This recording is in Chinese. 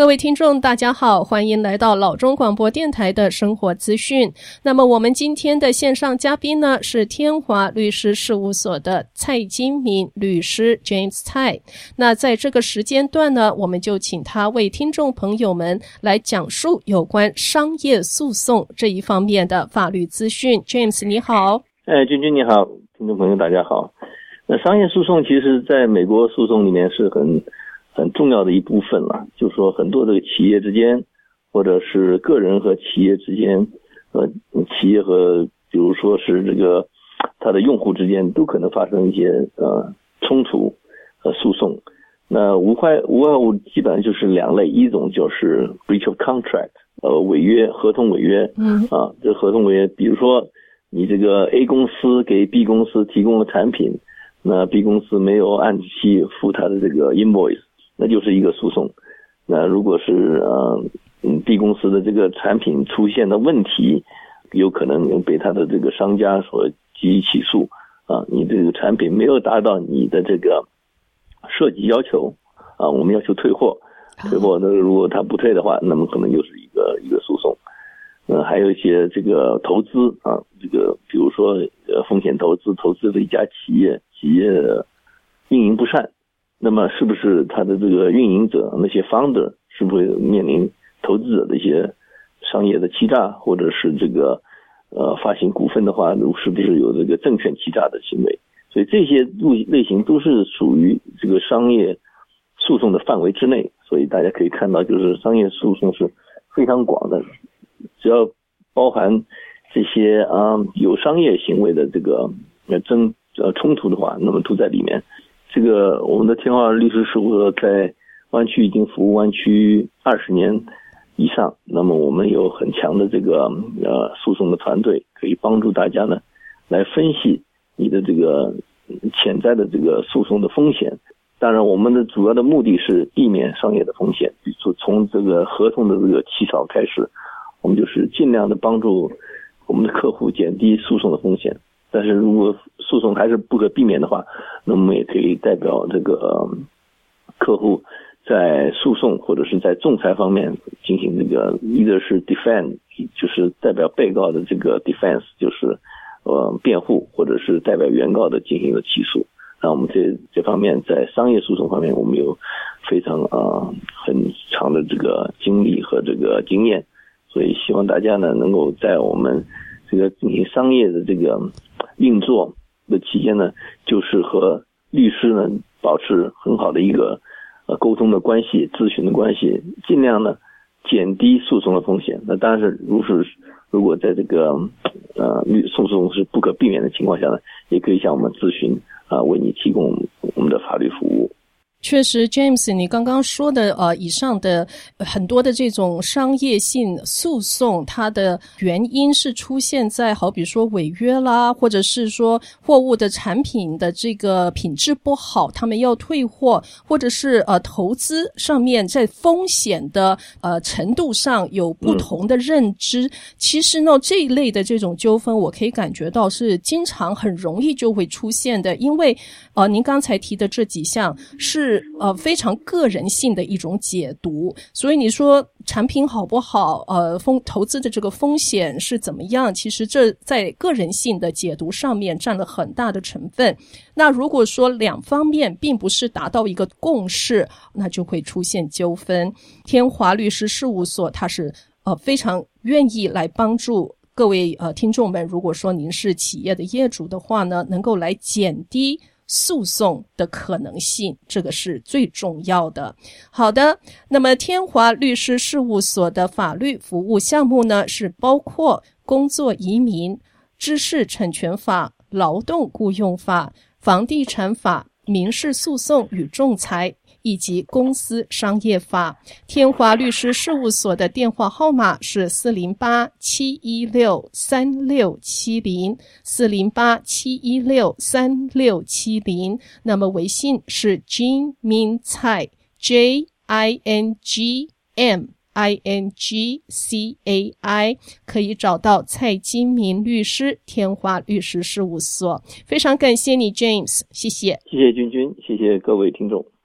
各位听众，大家好，欢迎来到老中广播电台的生活资讯。那么，我们今天的线上嘉宾呢，是天华律师事务所的蔡金明律师 James 蔡。那在这个时间段呢，我们就请他为听众朋友们来讲述有关商业诉讼这一方面的法律资讯。James，你好。哎，君君你好，听众朋友大家好。那商业诉讼其实在美国诉讼里面是很。很重要的一部分了，就是说很多这个企业之间，或者是个人和企业之间，呃，企业和比如说是这个它的用户之间，都可能发生一些呃冲突和诉讼。那无外无外乎基本上就是两类，一种就是 breach of contract，呃，违约合同违约，嗯啊，这合同违约，比如说你这个 A 公司给 B 公司提供了产品，那 B 公司没有按期付他的这个 invoice。那就是一个诉讼。那如果是呃嗯 B 公司的这个产品出现的问题，有可能被他的这个商家所提起诉啊，你这个产品没有达到你的这个设计要求啊，我们要求退货。退货那如果他不退的话，那么可能就是一个一个诉讼。呃，还有一些这个投资啊，这个比如说呃风险投资，投资的一家企业，企业运营不善。那么，是不是他的这个运营者那些 founder 是不是面临投资者的一些商业的欺诈，或者是这个呃发行股份的话，是不是有这个证券欺诈的行为？所以这些类类型都是属于这个商业诉讼的范围之内。所以大家可以看到，就是商业诉讼是非常广的，只要包含这些啊有商业行为的这个争呃冲突的话，那么都在里面。这个我们的天华律师事务所在湾区已经服务湾区二十年以上，那么我们有很强的这个呃诉讼的团队，可以帮助大家呢来分析你的这个潜在的这个诉讼的风险。当然，我们的主要的目的是避免商业的风险，比如说从这个合同的这个起草开始，我们就是尽量的帮助我们的客户减低诉讼的风险。但是如果诉讼还是不可避免的话，那么我们也可以代表这个客户在诉讼或者是在仲裁方面进行这个，either 是 defend，就是代表被告的这个 defense，就是呃辩护，或者是代表原告的进行了起诉。那我们这这方面在商业诉讼方面，我们有非常啊、呃、很长的这个经历和这个经验，所以希望大家呢能够在我们这个进行商业的这个。运作的期间呢，就是和律师呢保持很好的一个呃沟通的关系、咨询的关系，尽量呢减低诉讼的风险。那当然是，如是如果在这个呃律诉讼是不可避免的情况下呢，也可以向我们咨询啊、为你提供我们的法律服务。确实，James，你刚刚说的呃，以上的很多的这种商业性诉讼，它的原因是出现在好比说违约啦，或者是说货物的产品的这个品质不好，他们要退货，或者是呃投资上面在风险的呃程度上有不同的认知。嗯、其实呢，这一类的这种纠纷，我可以感觉到是经常很容易就会出现的，因为呃，您刚才提的这几项是。呃非常个人性的一种解读，所以你说产品好不好，呃风投资的这个风险是怎么样？其实这在个人性的解读上面占了很大的成分。那如果说两方面并不是达到一个共识，那就会出现纠纷。天华律师事务所，他是呃非常愿意来帮助各位呃听众们。如果说您是企业的业主的话呢，能够来减低。诉讼的可能性，这个是最重要的。好的，那么天华律师事务所的法律服务项目呢，是包括工作移民、知识产权法、劳动雇佣法、房地产法、民事诉讼与仲裁。以及公司商业法，天华律师事务所的电话号码是四零八七一六三六七零四零八七一六三六七零。那么微信是 Jin Min Cai J I N G M I N G C A I，可以找到蔡金明律师，天华律师事务所。非常感谢你，James，谢谢，谢谢君君，谢谢各位听众。